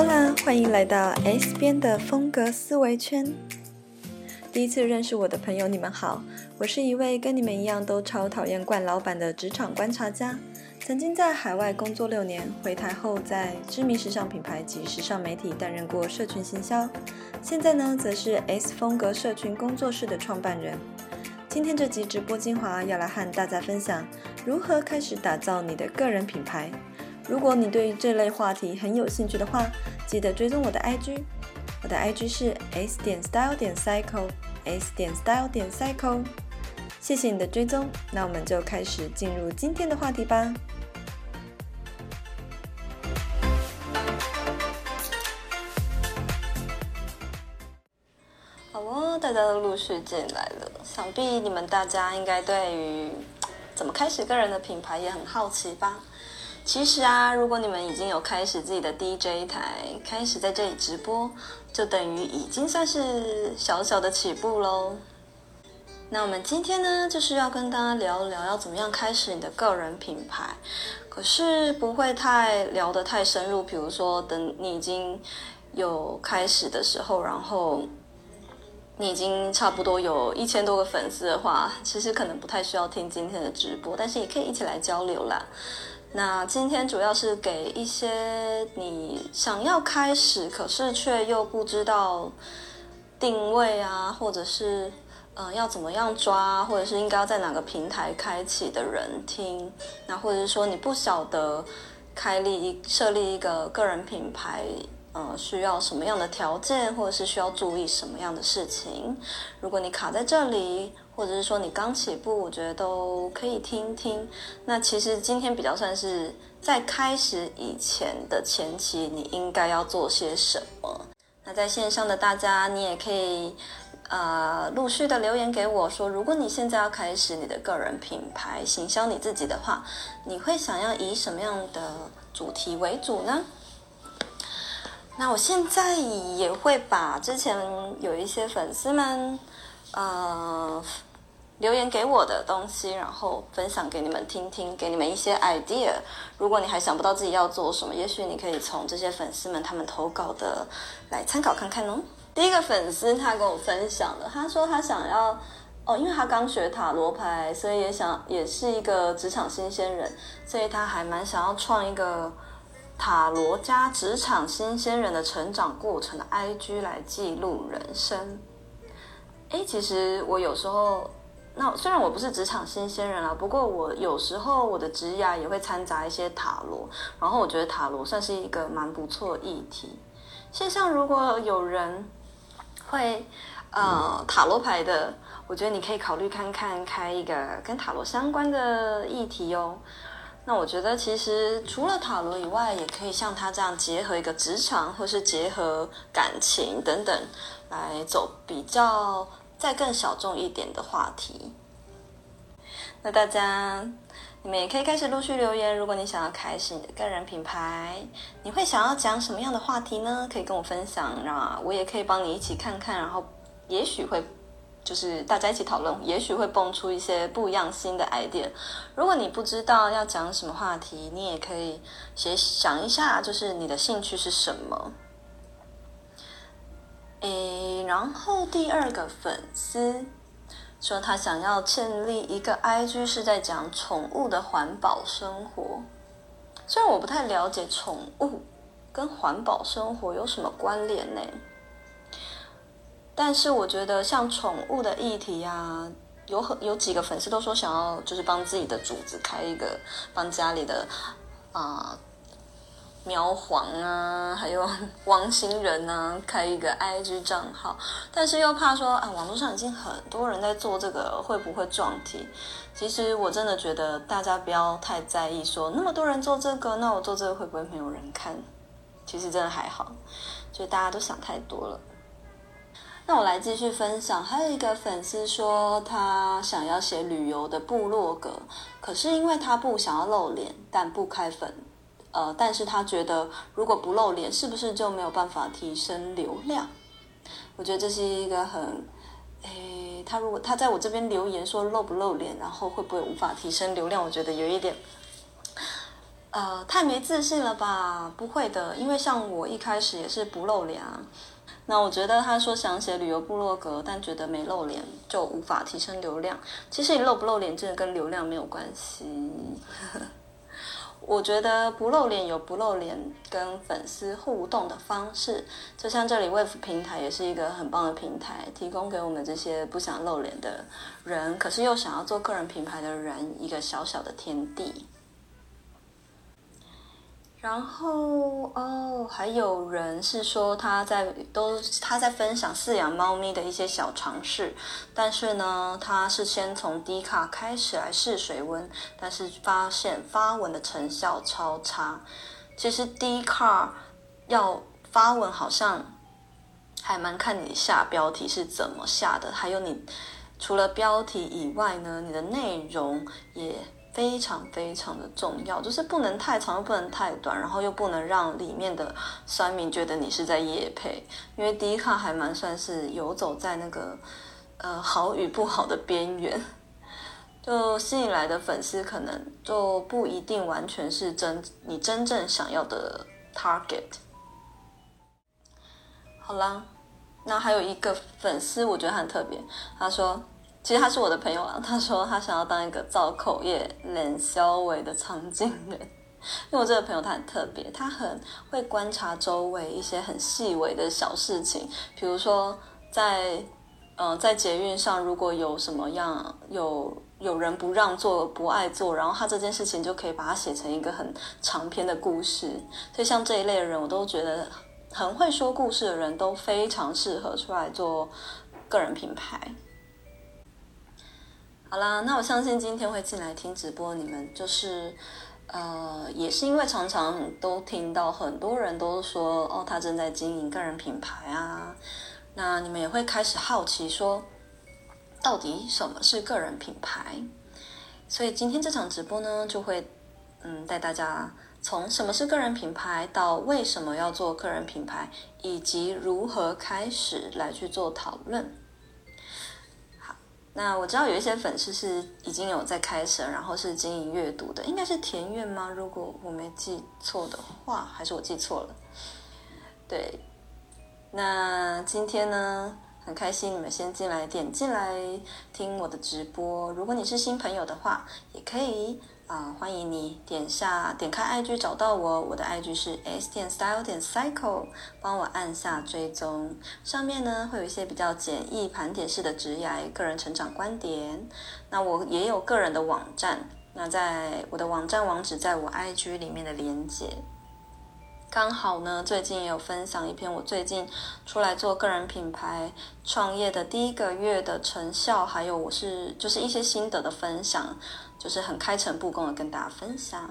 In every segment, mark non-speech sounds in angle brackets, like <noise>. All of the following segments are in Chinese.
Hola，欢迎来到 S 边的风格思维圈。第一次认识我的朋友，你们好，我是一位跟你们一样都超讨厌惯老板的职场观察家。曾经在海外工作六年，回台后在知名时尚品牌及时尚媒体担任过社群行销。现在呢，则是 S 风格社群工作室的创办人。今天这集直播精华要来和大家分享如何开始打造你的个人品牌。如果你对这类话题很有兴趣的话，记得追踪我的 IG，我的 IG 是 S 点 Style 点 Cycle，S 点 Style 点 Cycle。谢谢你的追踪，那我们就开始进入今天的话题吧。大家都陆续进来了，想必你们大家应该对于怎么开始个人的品牌也很好奇吧？其实啊，如果你们已经有开始自己的 DJ 台，开始在这里直播，就等于已经算是小小的起步喽。那我们今天呢，就是要跟大家聊聊要怎么样开始你的个人品牌，可是不会太聊得太深入。比如说，等你已经有开始的时候，然后。你已经差不多有一千多个粉丝的话，其实可能不太需要听今天的直播，但是也可以一起来交流啦。那今天主要是给一些你想要开始，可是却又不知道定位啊，或者是嗯要怎么样抓，或者是应该要在哪个平台开启的人听。那或者是说你不晓得开立一设立一个个人品牌。呃，需要什么样的条件，或者是需要注意什么样的事情？如果你卡在这里，或者是说你刚起步，我觉得都可以听听。那其实今天比较算是在开始以前的前期，你应该要做些什么？那在线上的大家，你也可以呃陆续的留言给我说，如果你现在要开始你的个人品牌，行销你自己的话，你会想要以什么样的主题为主呢？那我现在也会把之前有一些粉丝们，呃，留言给我的东西，然后分享给你们听听，给你们一些 idea。如果你还想不到自己要做什么，也许你可以从这些粉丝们他们投稿的来参考看看哦。第一个粉丝他跟我分享了，他说他想要哦，因为他刚学塔罗牌，所以也想也是一个职场新鲜人，所以他还蛮想要创一个。塔罗加职场新鲜人的成长过程的 IG 来记录人生。诶，其实我有时候，那虽然我不是职场新鲜人啊，不过我有时候我的职涯也会掺杂一些塔罗，然后我觉得塔罗算是一个蛮不错议题。线上如果有人会呃塔罗牌的，我觉得你可以考虑看看开一个跟塔罗相关的议题哦。那我觉得，其实除了塔罗以外，也可以像他这样结合一个职场，或是结合感情等等，来走比较再更小众一点的话题。那大家，你们也可以开始陆续留言。如果你想要开始你的个人品牌，你会想要讲什么样的话题呢？可以跟我分享，然后我也可以帮你一起看看，然后也许会。就是大家一起讨论，也许会蹦出一些不一样新的 idea。如果你不知道要讲什么话题，你也可以先想一下，就是你的兴趣是什么。诶，然后第二个粉丝说他想要建立一个 IG，是在讲宠物的环保生活。虽然我不太了解宠物跟环保生活有什么关联呢？但是我觉得像宠物的议题啊，有很有几个粉丝都说想要就是帮自己的主子开一个，帮家里的啊、喵皇啊，还有 <laughs> 汪星人啊开一个 IG 账号，但是又怕说啊网络上已经很多人在做这个，会不会撞题？其实我真的觉得大家不要太在意说那么多人做这个，那我做这个会不会没有人看？其实真的还好，就大家都想太多了。那我来继续分享，还有一个粉丝说他想要写旅游的部落格，可是因为他不想要露脸，但不开粉，呃，但是他觉得如果不露脸，是不是就没有办法提升流量？我觉得这是一个很，诶，他如果他在我这边留言说露不露脸，然后会不会无法提升流量？我觉得有一点。呃，太没自信了吧？不会的，因为像我一开始也是不露脸啊。那我觉得他说想写旅游部落格，但觉得没露脸就无法提升流量。其实你露不露脸真的跟流量没有关系。我觉得不露脸有不露脸跟粉丝互动的方式，就像这里 Wave 平台也是一个很棒的平台，提供给我们这些不想露脸的人，可是又想要做个人品牌的人一个小小的天地。然后哦，还有人是说他在都他在分享饲养猫咪的一些小尝试，但是呢，他是先从 D 卡开始来试水温，但是发现发文的成效超差。其实 D 卡要发文好像还蛮看你下标题是怎么下的，还有你除了标题以外呢，你的内容也。非常非常的重要，就是不能太长又不能太短，然后又不能让里面的酸民觉得你是在夜配，因为 D 卡还蛮算是游走在那个呃好与不好的边缘，就吸引来的粉丝可能就不一定完全是真你真正想要的 target。好啦，那还有一个粉丝，我觉得很特别，他说。其实他是我的朋友啊，他说他想要当一个造口业脸肖伟的场景人，<laughs> 因为我这个朋友他很特别，他很会观察周围一些很细微的小事情，比如说在呃在捷运上如果有什么样有有人不让座不爱坐，然后他这件事情就可以把它写成一个很长篇的故事，所以像这一类的人，我都觉得很会说故事的人都非常适合出来做个人品牌。好啦，那我相信今天会进来听直播，你们就是，呃，也是因为常常都听到很多人都说，哦，他正在经营个人品牌啊，那你们也会开始好奇说，到底什么是个人品牌？所以今天这场直播呢，就会，嗯，带大家从什么是个人品牌到为什么要做个人品牌，以及如何开始来去做讨论。那我知道有一些粉丝是已经有在开始，然后是经营阅读的，应该是田苑吗？如果我没记错的话，还是我记错了？对，那今天呢，很开心你们先进来点进来听我的直播。如果你是新朋友的话，也可以。啊，欢迎你点下点开 IG 找到我，我的 IG 是 s 点 style 点 cycle，帮我按下追踪，上面呢会有一些比较简易盘点式的职涯个人成长观点。那我也有个人的网站，那在我的网站网址在我 IG 里面的连接。刚好呢，最近也有分享一篇我最近出来做个人品牌创业的第一个月的成效，还有我是就是一些心得的分享。就是很开诚布公的跟大家分享。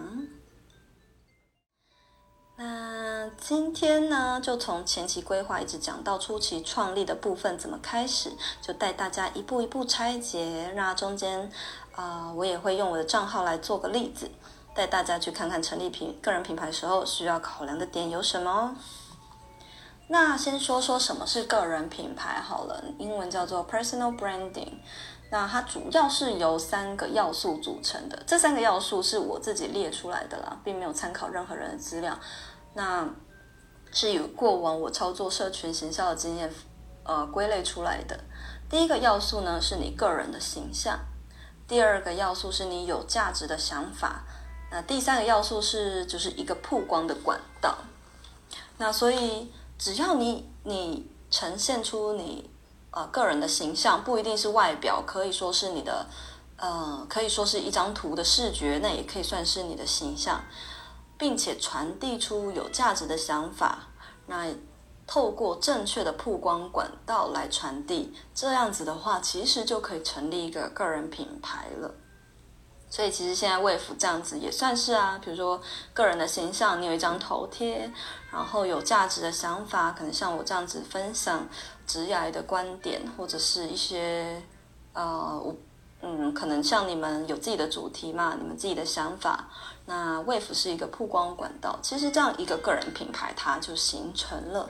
那今天呢，就从前期规划一直讲到初期创立的部分怎么开始，就带大家一步一步拆解。那中间啊、我也会用我的账号来做个例子，带大家去看看成立品个人品牌时候需要考量的点有什么。那先说说什么是个人品牌好了，英文叫做 personal branding。那它主要是由三个要素组成的，这三个要素是我自己列出来的啦，并没有参考任何人的资料。那是以过往我操作社群行销的经验，呃，归类出来的。第一个要素呢，是你个人的形象；第二个要素是你有价值的想法；那第三个要素是就是一个曝光的管道。那所以只要你你呈现出你。呃，个人的形象不一定是外表，可以说是你的，呃，可以说是一张图的视觉，那也可以算是你的形象，并且传递出有价值的想法，那透过正确的曝光管道来传递，这样子的话，其实就可以成立一个个人品牌了。所以其实现在 Wave 这样子也算是啊，比如说个人的形象，你有一张头贴，然后有价值的想法，可能像我这样子分享职涯的观点，或者是一些呃，我嗯，可能像你们有自己的主题嘛，你们自己的想法，那 Wave 是一个曝光管道，其实这样一个个人品牌它就形成了。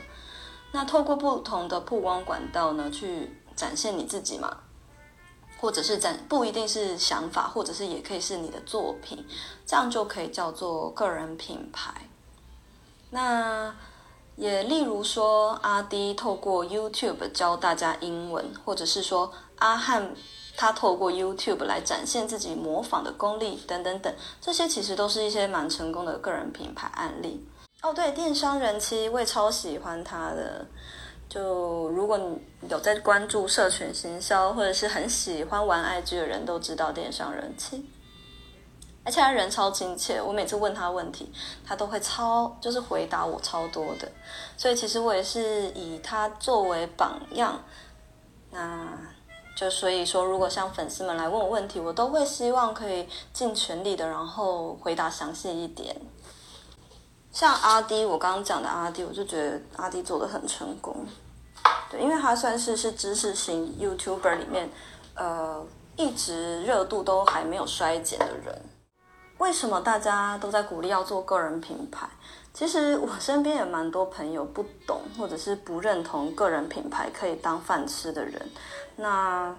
那透过不同的曝光管道呢，去展现你自己嘛。或者是展，不一定是想法，或者是也可以是你的作品，这样就可以叫做个人品牌。那也例如说，阿迪透过 YouTube 教大家英文，或者是说阿汉他透过 YouTube 来展现自己模仿的功力，等等等，这些其实都是一些蛮成功的个人品牌案例。哦，对，电商人妻我也超喜欢他的。就如果你有在关注社群行销，或者是很喜欢玩 IG 的人都知道电商人气，而且他人超亲切。我每次问他问题，他都会超就是回答我超多的。所以其实我也是以他作为榜样。那就所以说，如果像粉丝们来问我问题，我都会希望可以尽全力的，然后回答详细一点。像阿滴，我刚刚讲的阿滴，我就觉得阿滴做的很成功，对，因为他算是是知识型 YouTuber 里面，呃，一直热度都还没有衰减的人。为什么大家都在鼓励要做个人品牌？其实我身边也蛮多朋友不懂或者是不认同个人品牌可以当饭吃的人，那。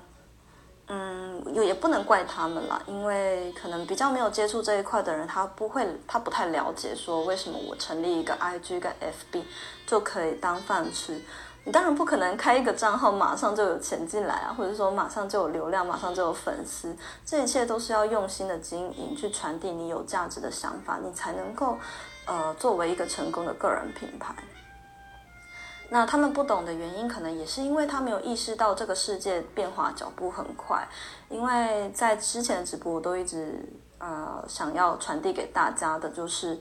嗯，也也不能怪他们啦，因为可能比较没有接触这一块的人，他不会，他不太了解说为什么我成立一个 IG 跟 FB 就可以当饭吃。你当然不可能开一个账号马上就有钱进来啊，或者说马上就有流量，马上就有粉丝，这一切都是要用心的经营，去传递你有价值的想法，你才能够呃作为一个成功的个人品牌。那他们不懂的原因，可能也是因为他没有意识到这个世界变化脚步很快。因为在之前的直播，我都一直呃想要传递给大家的，就是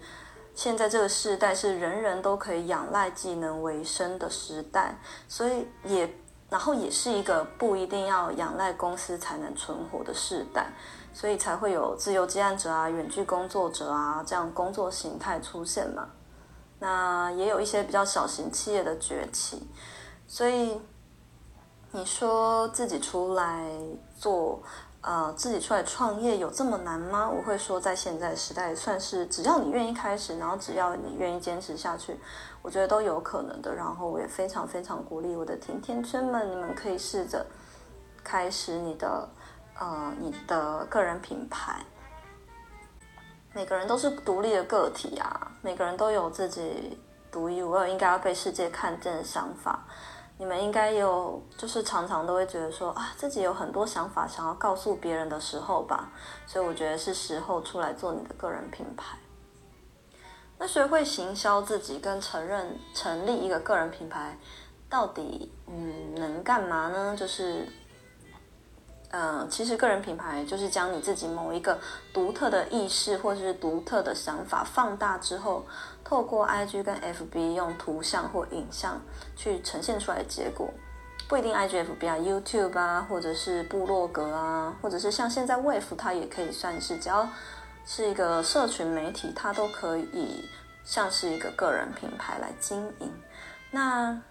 现在这个时代是人人都可以仰赖技能为生的时代，所以也然后也是一个不一定要仰赖公司才能存活的时代，所以才会有自由接案者啊、远距工作者啊这样工作形态出现嘛。那也有一些比较小型企业的崛起，所以你说自己出来做，呃，自己出来创业有这么难吗？我会说，在现在时代，算是只要你愿意开始，然后只要你愿意坚持下去，我觉得都有可能的。然后我也非常非常鼓励我的甜甜圈们，你们可以试着开始你的，呃，你的个人品牌。每个人都是独立的个体啊，每个人都有自己独一无二、应该要被世界看见的想法。你们应该有，就是常常都会觉得说啊，自己有很多想法想要告诉别人的时候吧。所以我觉得是时候出来做你的个人品牌。那学会行销自己跟承认成立一个个人品牌，到底嗯能干嘛呢？就是。呃，其实个人品牌就是将你自己某一个独特的意识或者是独特的想法放大之后，透过 IG 跟 FB 用图像或影像去呈现出来的结果，不一定 IG、FB 啊，YouTube 啊，或者是部落格啊，或者是像现在 Wave 它也可以算是，只要是一个社群媒体，它都可以像是一个个人品牌来经营。那。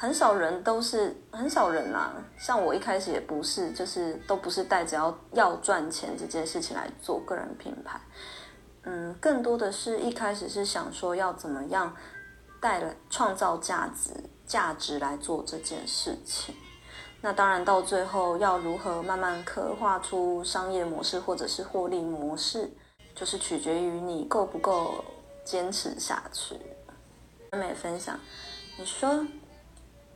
很少人都是很少人啊，像我一开始也不是，就是都不是带着要要赚钱这件事情来做个人品牌，嗯，更多的是一开始是想说要怎么样带来创造价值价值来做这件事情，那当然到最后要如何慢慢刻画出商业模式或者是获利模式，就是取决于你够不够坚持下去。美分享，你说。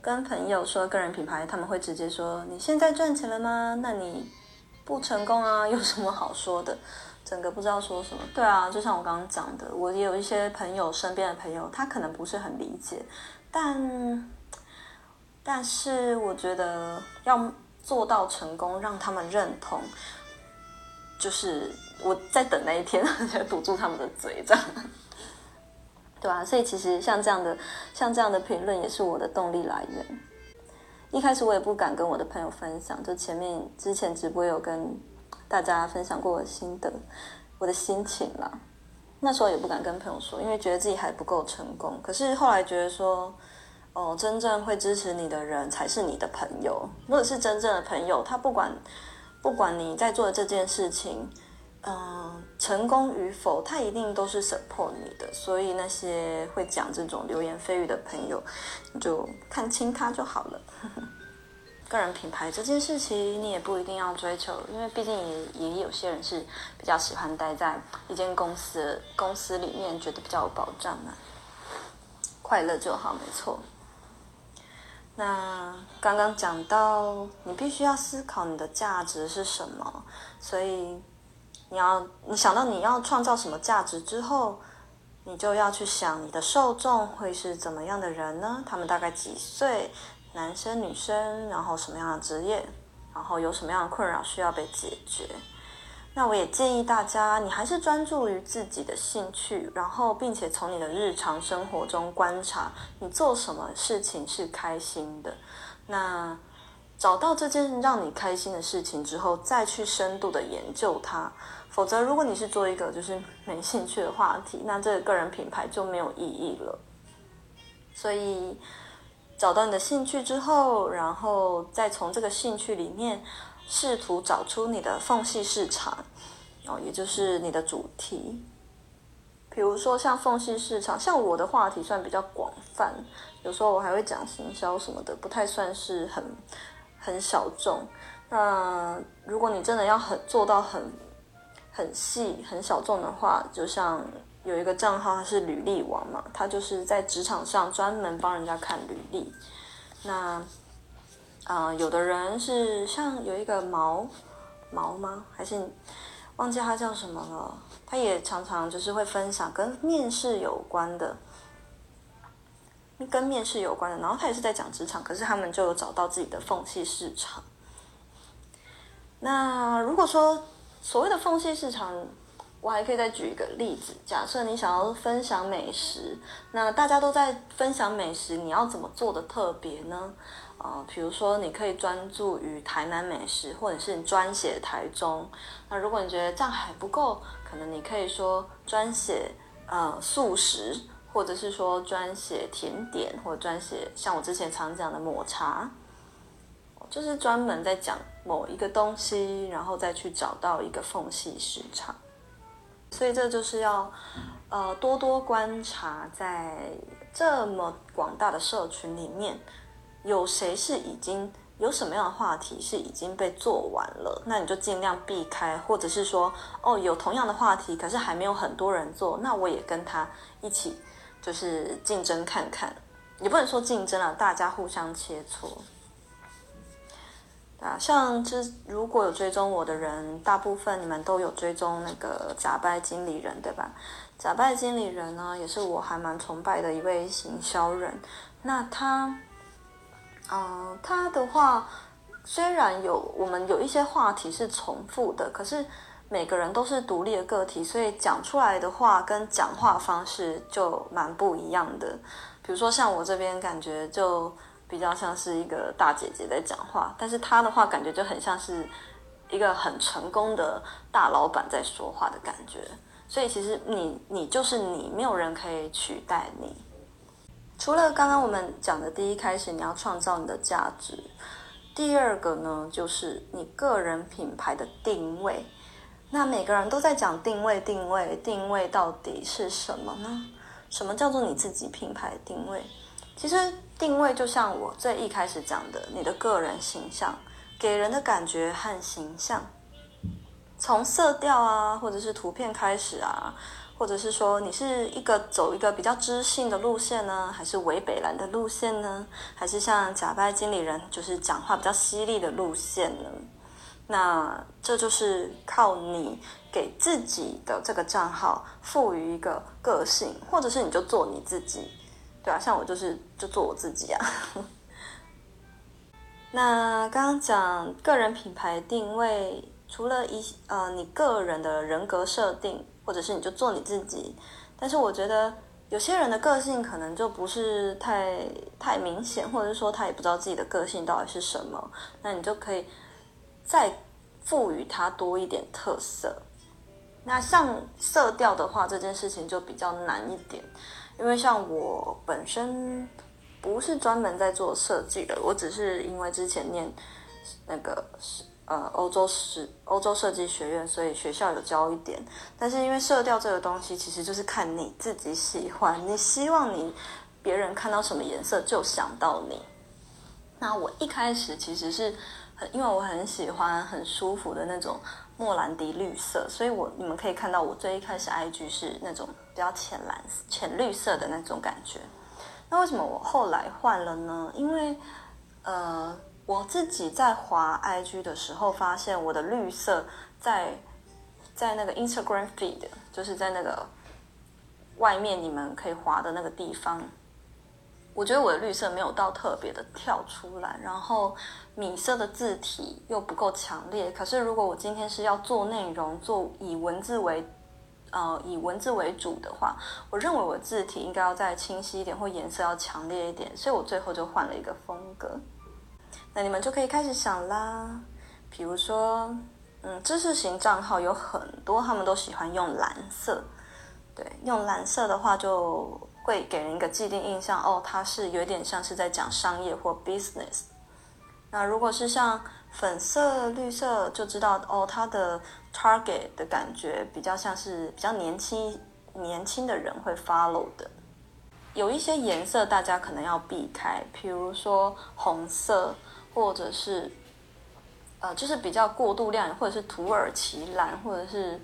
跟朋友说个人品牌，他们会直接说：“你现在赚钱了吗？那你不成功啊，<laughs> 有什么好说的？”整个不知道说什么。对啊，就像我刚刚讲的，我也有一些朋友，身边的朋友，他可能不是很理解，但但是我觉得要做到成功，让他们认同，就是我在等那一天，<laughs> 堵住他们的嘴，这样。对啊，所以其实像这样的，像这样的评论也是我的动力来源。一开始我也不敢跟我的朋友分享，就前面之前直播有跟大家分享过我的心得，我的心情啦。那时候也不敢跟朋友说，因为觉得自己还不够成功。可是后来觉得说，哦，真正会支持你的人才是你的朋友。如果是真正的朋友，他不管不管你在做的这件事情。嗯、成功与否，他一定都是 support 你的，所以那些会讲这种流言蜚语的朋友，你就看清他就好了。<laughs> 个人品牌这件事情，你也不一定要追求，因为毕竟也也有些人是比较喜欢待在一间公司公司里面，觉得比较有保障嘛，快乐就好，没错。那刚刚讲到，你必须要思考你的价值是什么，所以你要你想到你要创造什么价值之后，你就要去想你的受众会是怎么样的人呢？他们大概几岁？男生、女生，然后什么样的职业，然后有什么样的困扰需要被解决？那我也建议大家，你还是专注于自己的兴趣，然后并且从你的日常生活中观察你做什么事情是开心的。那找到这件让你开心的事情之后，再去深度的研究它。否则，如果你是做一个就是没兴趣的话题，那这个个人品牌就没有意义了。所以。找到你的兴趣之后，然后再从这个兴趣里面试图找出你的缝隙市场，哦，也就是你的主题。比如说像缝隙市场，像我的话题算比较广泛，有时候我还会讲行销什么的，不太算是很很小众。那如果你真的要很做到很很细很小众的话，就像。有一个账号，他是履历王嘛，他就是在职场上专门帮人家看履历。那，啊、有的人是像有一个毛毛吗？还是忘记他叫什么了？他也常常就是会分享跟面试有关的，跟面试有关的。然后他也是在讲职场，可是他们就有找到自己的缝隙市场。那如果说所谓的缝隙市场，我还可以再举一个例子，假设你想要分享美食，那大家都在分享美食，你要怎么做的特别呢？啊、呃，比如说你可以专注于台南美食，或者是你专写台中。那如果你觉得这样还不够，可能你可以说专写呃素食，或者是说专写甜点，或者专写像我之前常讲的抹茶，就是专门在讲某一个东西，然后再去找到一个缝隙市场。所以这就是要，呃，多多观察，在这么广大的社群里面，有谁是已经有什么样的话题是已经被做完了，那你就尽量避开，或者是说，哦，有同样的话题，可是还没有很多人做，那我也跟他一起，就是竞争看看，也不能说竞争啊，大家互相切磋。啊，像这如果有追踪我的人，大部分你们都有追踪那个假拜经理人，对吧？假拜经理人呢，也是我还蛮崇拜的一位行销人。那他，嗯、他的话虽然有我们有一些话题是重复的，可是每个人都是独立的个体，所以讲出来的话跟讲话方式就蛮不一样的。比如说像我这边感觉就。比较像是一个大姐姐在讲话，但是她的话感觉就很像是一个很成功的大老板在说话的感觉。所以其实你你就是你，没有人可以取代你。除了刚刚我们讲的第一开始你要创造你的价值，第二个呢就是你个人品牌的定位。那每个人都在讲定位，定位，定位到底是什么呢？什么叫做你自己品牌定位？其实定位就像我最一开始讲的，你的个人形象给人的感觉和形象，从色调啊，或者是图片开始啊，或者是说你是一个走一个比较知性的路线呢，还是伪北蓝的路线呢？还是像假拜经理人就是讲话比较犀利的路线呢？那这就是靠你给自己的这个账号赋予一个个性，或者是你就做你自己。对啊，像我就是就做我自己啊。<laughs> 那刚刚讲个人品牌定位，除了一呃你个人的人格设定，或者是你就做你自己，但是我觉得有些人的个性可能就不是太太明显，或者是说他也不知道自己的个性到底是什么，那你就可以再赋予他多一点特色。那像色调的话，这件事情就比较难一点。因为像我本身不是专门在做设计的，我只是因为之前念那个呃欧洲设欧洲设计学院，所以学校有教一点。但是因为色调这个东西，其实就是看你自己喜欢，你希望你别人看到什么颜色就想到你。那我一开始其实是很，因为我很喜欢很舒服的那种莫兰迪绿色，所以我你们可以看到我最一开始 IG 是那种比较浅蓝、浅绿色的那种感觉。那为什么我后来换了呢？因为呃，我自己在滑 IG 的时候，发现我的绿色在在那个 Instagram feed，就是在那个外面你们可以滑的那个地方。我觉得我的绿色没有到特别的跳出来，然后米色的字体又不够强烈。可是如果我今天是要做内容，做以文字为，呃，以文字为主的话，我认为我字体应该要再清晰一点，或颜色要强烈一点。所以我最后就换了一个风格。那你们就可以开始想啦，比如说，嗯，知识型账号有很多，他们都喜欢用蓝色。对，用蓝色的话就。会给人一个既定印象，哦，它是有点像是在讲商业或 business。那如果是像粉色、绿色，就知道哦，它的 target 的感觉比较像是比较年轻、年轻的人会 follow 的。有一些颜色大家可能要避开，比如说红色，或者是呃，就是比较过度亮，或者是土耳其蓝，或者是。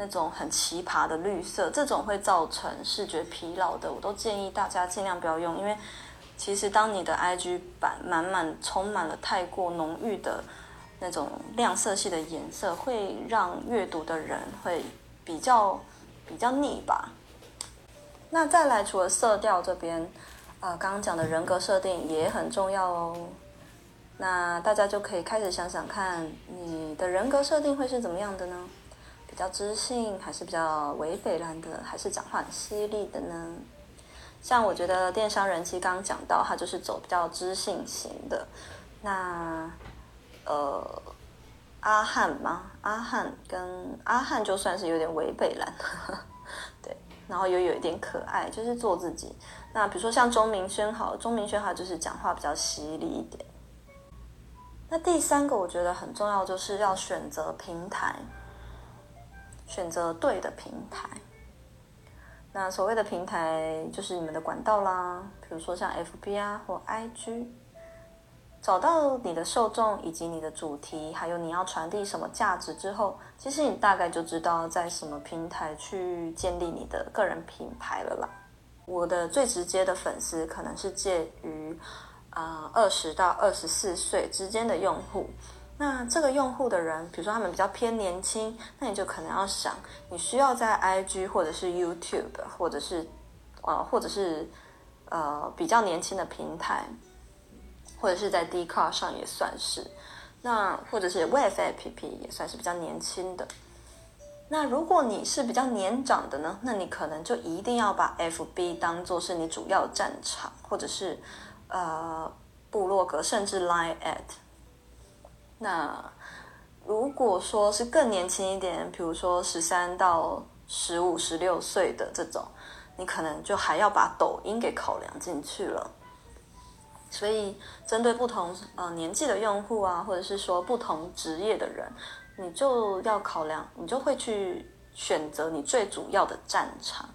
那种很奇葩的绿色，这种会造成视觉疲劳的，我都建议大家尽量不要用。因为其实当你的 IG 版满满充满了太过浓郁的那种亮色系的颜色，会让阅读的人会比较比较腻吧。那再来，除了色调这边，呃，刚刚讲的人格设定也很重要哦。那大家就可以开始想想看，你的人格设定会是怎么样的呢？比较知性，还是比较伪北蓝的，还是讲话很犀利的呢？像我觉得电商人气刚刚讲到，他就是走比较知性型的。那呃，阿汉吗？阿汉跟阿汉就算是有点伪北蓝，<laughs> 对，然后又有一点可爱，就是做自己。那比如说像钟明轩好，钟明轩好就是讲话比较犀利一点。那第三个我觉得很重要，就是要选择平台。选择对的平台，那所谓的平台就是你们的管道啦，比如说像 FB 啊或 IG，找到你的受众以及你的主题，还有你要传递什么价值之后，其实你大概就知道在什么平台去建立你的个人品牌了啦。我的最直接的粉丝可能是介于啊二十到二十四岁之间的用户。那这个用户的人，比如说他们比较偏年轻，那你就可能要想，你需要在 IG 或者是 YouTube，或者是呃，或者是呃比较年轻的平台，或者是在 d c a r 上也算是，那或者是 Wave APP 也算是比较年轻的。那如果你是比较年长的呢，那你可能就一定要把 FB 当做是你主要战场，或者是呃部落格，甚至 Line@ at 那如果说是更年轻一点，比如说十三到十五、十六岁的这种，你可能就还要把抖音给考量进去了。所以，针对不同呃年纪的用户啊，或者是说不同职业的人，你就要考量，你就会去选择你最主要的战场。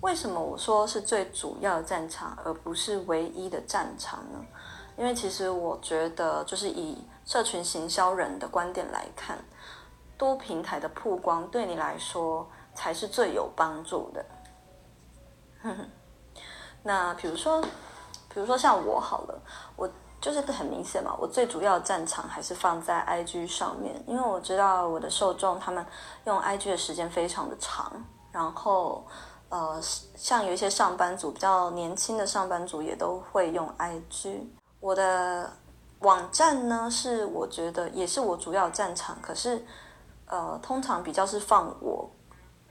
为什么我说是最主要的战场，而不是唯一的战场呢？因为其实我觉得，就是以社群行销人的观点来看，多平台的曝光对你来说才是最有帮助的。哼哼，那比如说，比如说像我好了，我就是很明显嘛，我最主要的战场还是放在 IG 上面，因为我知道我的受众他们用 IG 的时间非常的长，然后呃，像有一些上班族比较年轻的上班族也都会用 IG，我的。网站呢，是我觉得也是我主要战场，可是，呃，通常比较是放我，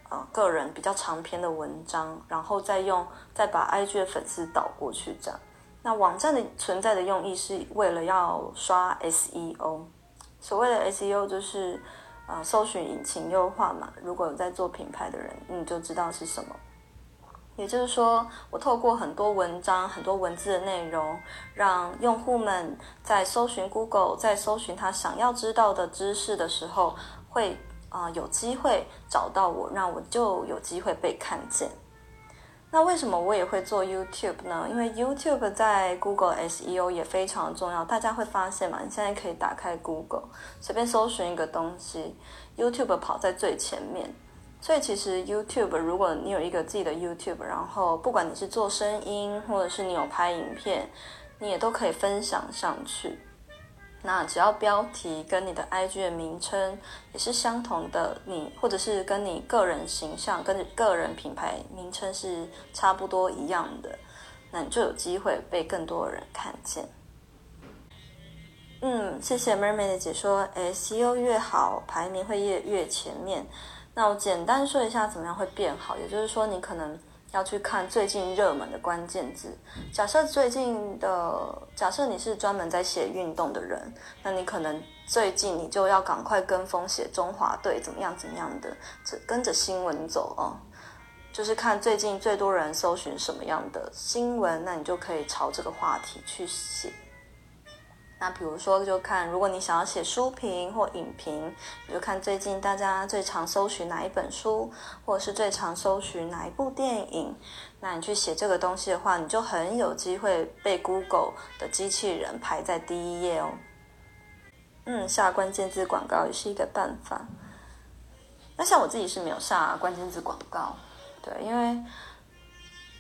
呃，个人比较长篇的文章，然后再用再把 IG 的粉丝导过去这样。那网站的存在的用意是为了要刷 SEO，所谓的 SEO 就是呃搜寻引擎优化嘛。如果有在做品牌的人，你就知道是什么。也就是说，我透过很多文章、很多文字的内容，让用户们在搜寻 Google，在搜寻他想要知道的知识的时候，会啊、有机会找到我，那我就有机会被看见。那为什么我也会做 YouTube 呢？因为 YouTube 在 Google SEO 也非常重要。大家会发现嘛，你现在可以打开 Google，随便搜寻一个东西，YouTube 跑在最前面。所以其实 YouTube，如果你有一个自己的 YouTube，然后不管你是做声音，或者是你有拍影片，你也都可以分享上去。那只要标题跟你的 IG 的名称也是相同的，你或者是跟你个人形象、跟你个人品牌名称是差不多一样的，那你就有机会被更多人看见。嗯，谢谢 Mermaid 的解说，SEO 越好，排名会越越前面。那我简单说一下怎么样会变好，也就是说你可能。要去看最近热门的关键字。假设最近的，假设你是专门在写运动的人，那你可能最近你就要赶快跟风写中华队怎么样怎么样的，跟着新闻走哦。就是看最近最多人搜寻什么样的新闻，那你就可以朝这个话题去写。那比如说，就看如果你想要写书评或影评，你就看最近大家最常搜寻哪一本书，或者是最常搜寻哪一部电影。那你去写这个东西的话，你就很有机会被 Google 的机器人排在第一页哦。嗯，下关键字广告也是一个办法。那像我自己是没有下关键字广告，对，因为。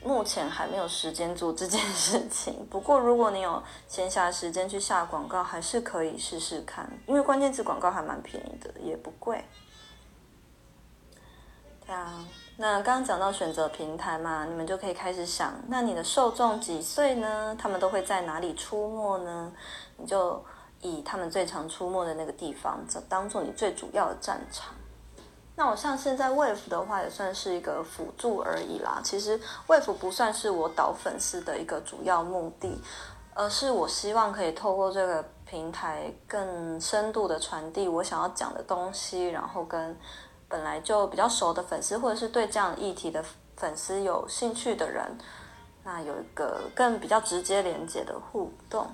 目前还没有时间做这件事情，不过如果你有闲暇时间去下广告，还是可以试试看，因为关键字广告还蛮便宜的，也不贵。对啊，那刚刚讲到选择平台嘛，你们就可以开始想，那你的受众几岁呢？他们都会在哪里出没呢？你就以他们最常出没的那个地方，当做你最主要的战场。那我像现在 Wave 的话，也算是一个辅助而已啦。其实 Wave 不算是我导粉丝的一个主要目的，而是我希望可以透过这个平台更深度的传递我想要讲的东西，然后跟本来就比较熟的粉丝，或者是对这样议题的粉丝有兴趣的人，那有一个更比较直接连接的互动。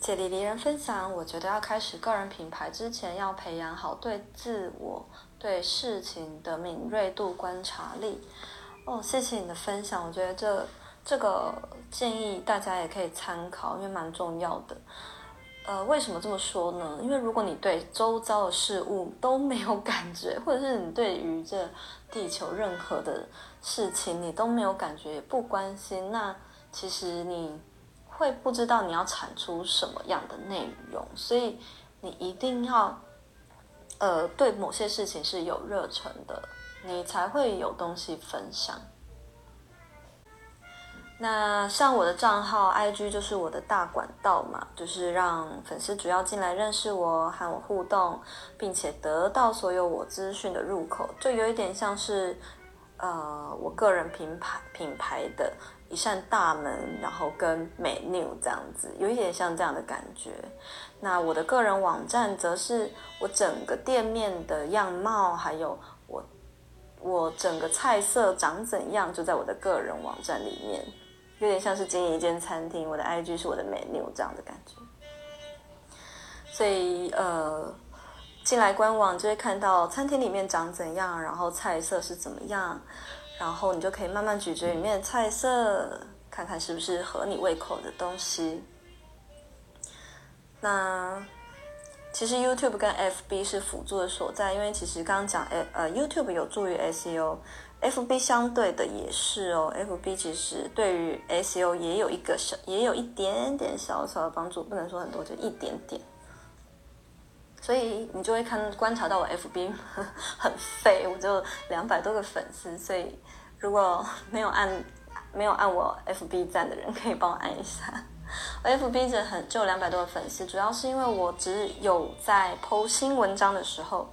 杰里离人分享，我觉得要开始个人品牌之前，要培养好对自我、对事情的敏锐度、观察力。哦，谢谢你的分享，我觉得这这个建议大家也可以参考，因为蛮重要的。呃，为什么这么说呢？因为如果你对周遭的事物都没有感觉，或者是你对于这地球任何的事情你都没有感觉，也不关心，那其实你。会不知道你要产出什么样的内容，所以你一定要，呃，对某些事情是有热忱的，你才会有东西分享。那像我的账号 IG 就是我的大管道嘛，就是让粉丝主要进来认识我，和我互动，并且得到所有我资讯的入口，就有一点像是，呃，我个人品牌品牌的。一扇大门，然后跟美 new 这样子，有一点像这样的感觉。那我的个人网站则是我整个店面的样貌，还有我我整个菜色长怎样，就在我的个人网站里面，有点像是经营一间餐厅。我的 IG 是我的美 new 这样的感觉。所以呃，进来官网就会看到餐厅里面长怎样，然后菜色是怎么样。然后你就可以慢慢咀嚼里面的菜色，看看是不是合你胃口的东西。那其实 YouTube 跟 FB 是辅助的所在，因为其实刚刚讲，呃，YouTube 有助于 SEO，FB 相对的也是哦。FB 其实对于 SEO 也有一个小，也有一点点小小的帮助，不能说很多，就一点点。所以你就会看观察到我 FB <laughs> 很废，我就两百多个粉丝，所以如果没有按没有按我 FB 赞的人，可以帮我按一下。我 FB 只很就两百多个粉丝，主要是因为我只有在 PO 新文章的时候，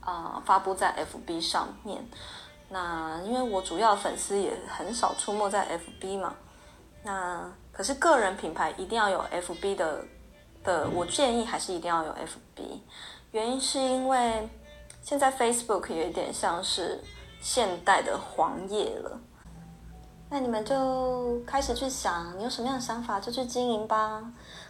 啊、发布在 FB 上面。那因为我主要粉丝也很少出没在 FB 嘛，那可是个人品牌一定要有 FB 的。的，我建议还是一定要有 FB，原因是因为现在 Facebook 有一点像是现代的黄页了。那你们就开始去想，你有什么样的想法就去经营吧。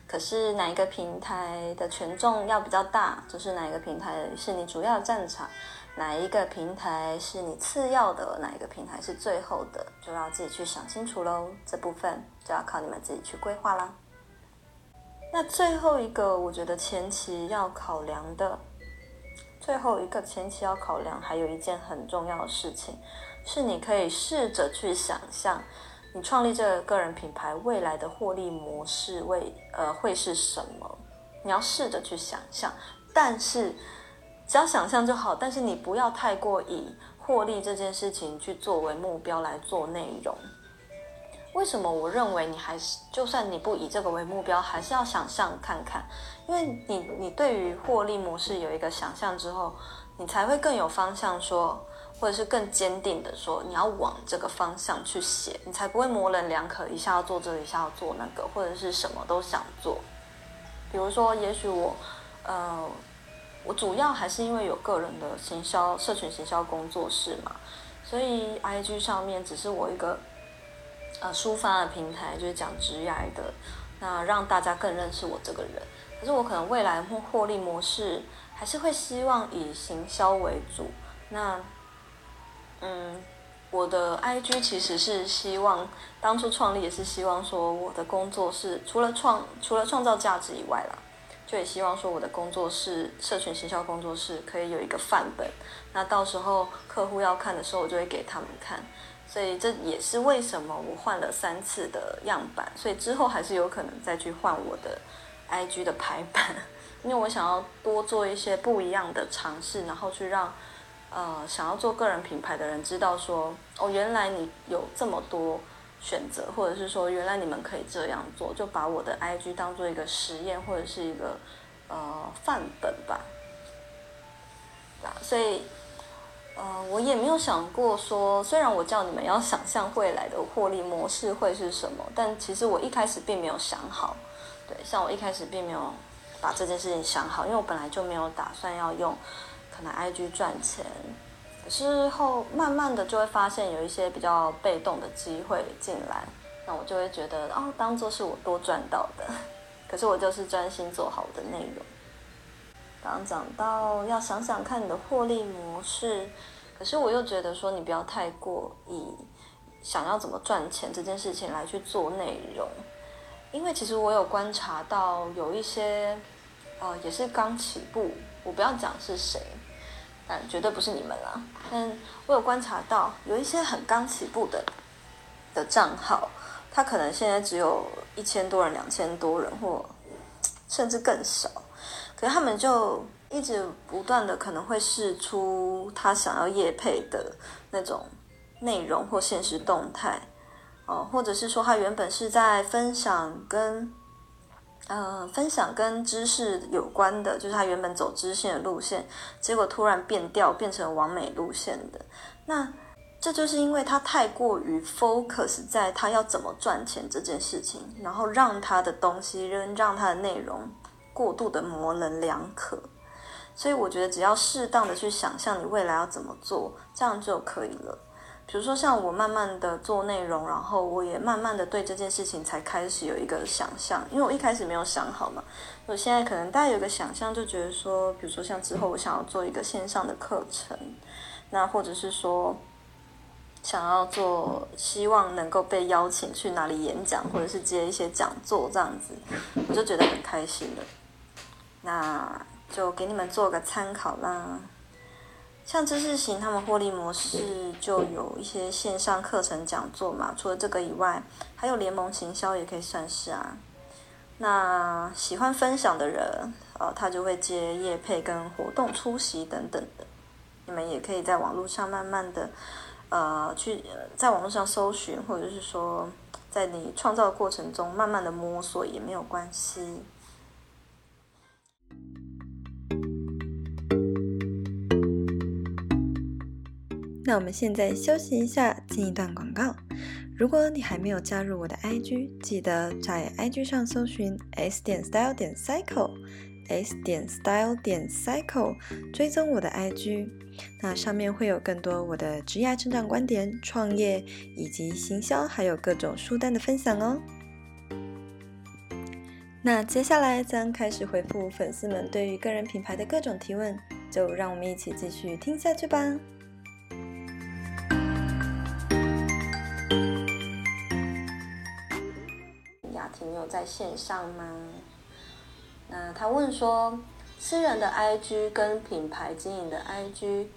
可是哪一个平台的权重要比较大，就是哪一个平台是你主要的战场。哪一个平台是你次要的，哪一个平台是最后的，就要自己去想清楚喽。这部分就要靠你们自己去规划啦。那最后一个，我觉得前期要考量的，最后一个前期要考量，还有一件很重要的事情，是你可以试着去想象，你创立这个个人品牌未来的获利模式为呃会是什么？你要试着去想象，但是只要想象就好，但是你不要太过以获利这件事情去作为目标来做内容。为什么我认为你还是，就算你不以这个为目标，还是要想象看看，因为你你对于获利模式有一个想象之后，你才会更有方向说，或者是更坚定的说，你要往这个方向去写，你才不会模棱两可，一下要做这个，一下要做那个，或者是什么都想做。比如说，也许我，呃，我主要还是因为有个人的行销、社群行销工作室嘛，所以 IG 上面只是我一个，呃，抒发的平台，就是讲职业的，那让大家更认识我这个人。可是我可能未来获获利模式还是会希望以行销为主。那，嗯。我的 IG 其实是希望当初创立也是希望说我的工作室除了创除了创造价值以外啦，就也希望说我的工作室社群行销工作室可以有一个范本，那到时候客户要看的时候我就会给他们看，所以这也是为什么我换了三次的样板，所以之后还是有可能再去换我的 IG 的排版，<laughs> 因为我想要多做一些不一样的尝试，然后去让。呃，想要做个人品牌的人知道说，哦，原来你有这么多选择，或者是说，原来你们可以这样做，就把我的 IG 当做一个实验或者是一个呃范本吧。啊，所以，呃，我也没有想过说，虽然我叫你们要想象未来的获利模式会是什么，但其实我一开始并没有想好。对，像我一开始并没有把这件事情想好，因为我本来就没有打算要用。可能 IG 赚钱，可是后慢慢的就会发现有一些比较被动的机会进来，那我就会觉得哦，当做是我多赚到的。<laughs> 可是我就是专心做好的内容。刚讲到要想想看你的获利模式，可是我又觉得说你不要太过以想要怎么赚钱这件事情来去做内容，因为其实我有观察到有一些，呃，也是刚起步，我不要讲是谁。但绝对不是你们啦。但我有观察到，有一些很刚起步的的账号，他可能现在只有一千多人、两千多人，或甚至更少。可是他们就一直不断的可能会试出他想要业配的那种内容或现实动态，哦，或者是说他原本是在分享跟。呃，分享跟知识有关的，就是他原本走知识的路线，结果突然变调，变成网美路线的。那这就是因为他太过于 focus 在他要怎么赚钱这件事情，然后让他的东西，让他的内容过度的模棱两可。所以我觉得，只要适当的去想象你未来要怎么做，这样就可以了。比如说，像我慢慢的做内容，然后我也慢慢的对这件事情才开始有一个想象，因为我一开始没有想好嘛。我现在可能大家有个想象，就觉得说，比如说像之后我想要做一个线上的课程，那或者是说想要做，希望能够被邀请去哪里演讲，或者是接一些讲座这样子，我就觉得很开心了。那就给你们做个参考啦。像知识型，他们获利模式就有一些线上课程讲座嘛。除了这个以外，还有联盟行销也可以算是啊。那喜欢分享的人，呃，他就会接业配跟活动出席等等的。你们也可以在网络上慢慢的，呃，去在网络上搜寻，或者是说，在你创造的过程中慢慢的摸索也没有关系。那我们现在休息一下，进一段广告。如果你还没有加入我的 IG，记得在 IG 上搜寻 s 点 style 点 cycle，s 点 style 点 cycle，追踪我的 IG。那上面会有更多我的职业成长观点、创业以及行销，还有各种书单的分享哦。那接下来将开始回复粉丝们对于个人品牌的各种提问。就让我们一起继续听下去吧。雅婷有在线上吗？那他问说，私人的 IG 跟品牌经营的 IG，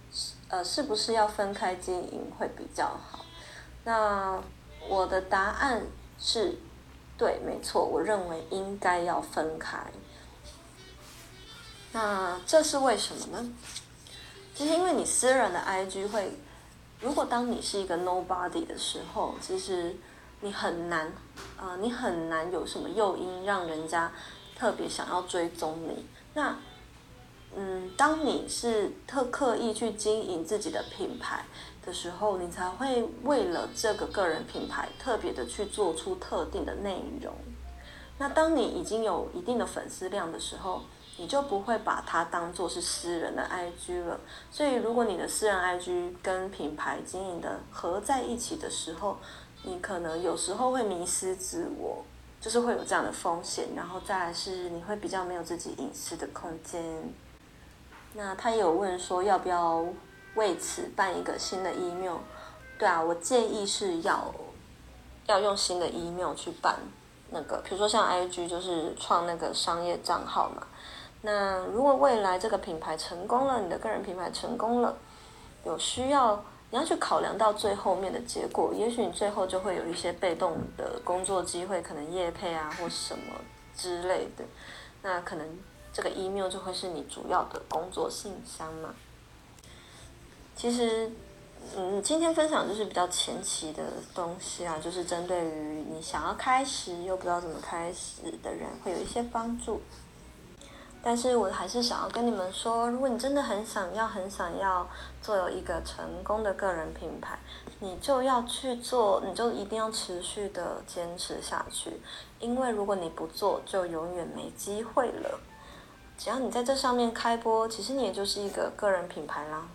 呃，是不是要分开经营会比较好？那我的答案是，对，没错，我认为应该要分开。那这是为什么呢？其实因为你私人的 IG 会，如果当你是一个 nobody 的时候，其实你很难，呃，你很难有什么诱因让人家特别想要追踪你。那，嗯，当你是特刻意去经营自己的品牌的时候，你才会为了这个个人品牌特别的去做出特定的内容。那当你已经有一定的粉丝量的时候，你就不会把它当做是私人的 IG 了。所以，如果你的私人 IG 跟品牌经营的合在一起的时候，你可能有时候会迷失自我，就是会有这样的风险。然后再来是，你会比较没有自己隐私的空间。那他有问说，要不要为此办一个新的 email？对啊，我建议是要要用新的 email 去办那个，比如说像 IG 就是创那个商业账号嘛。那如果未来这个品牌成功了，你的个人品牌成功了，有需要你要去考量到最后面的结果，也许你最后就会有一些被动的工作机会，可能业配啊或什么之类的，那可能这个 email 就会是你主要的工作信箱嘛。其实，嗯，今天分享就是比较前期的东西啊，就是针对于你想要开始又不知道怎么开始的人，会有一些帮助。但是我还是想要跟你们说，如果你真的很想要、很想要做有一个成功的个人品牌，你就要去做，你就一定要持续的坚持下去。因为如果你不做，就永远没机会了。只要你在这上面开播，其实你也就是一个个人品牌啦。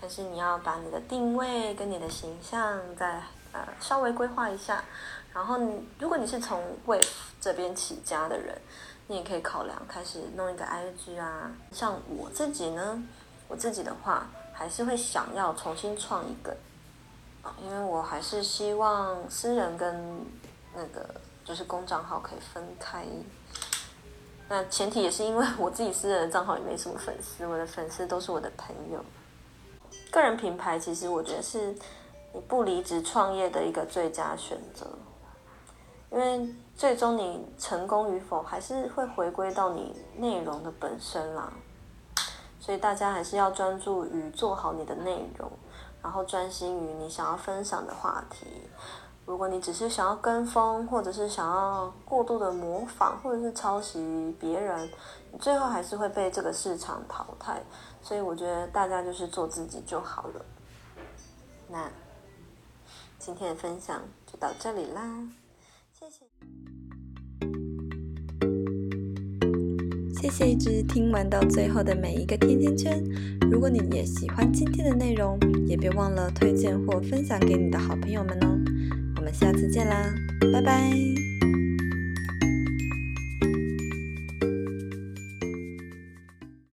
但是你要把你的定位跟你的形象再呃稍微规划一下。然后你，如果你是从 Wave 这边起家的人。你也可以考量开始弄一个 IG 啊，像我自己呢，我自己的话还是会想要重新创一个，啊，因为我还是希望私人跟那个就是公账号可以分开。那前提也是因为我自己私人的账号也没什么粉丝，我的粉丝都是我的朋友。个人品牌其实我觉得是你不离职创业的一个最佳选择。因为最终你成功与否，还是会回归到你内容的本身啦。所以大家还是要专注于做好你的内容，然后专心于你想要分享的话题。如果你只是想要跟风，或者是想要过度的模仿，或者是抄袭别人，你最后还是会被这个市场淘汰。所以我觉得大家就是做自己就好了。那今天的分享就到这里啦。谢谢一直听完到最后的每一个甜甜圈。如果你也喜欢今天的内容，也别忘了推荐或分享给你的好朋友们哦。我们下次见啦，拜拜。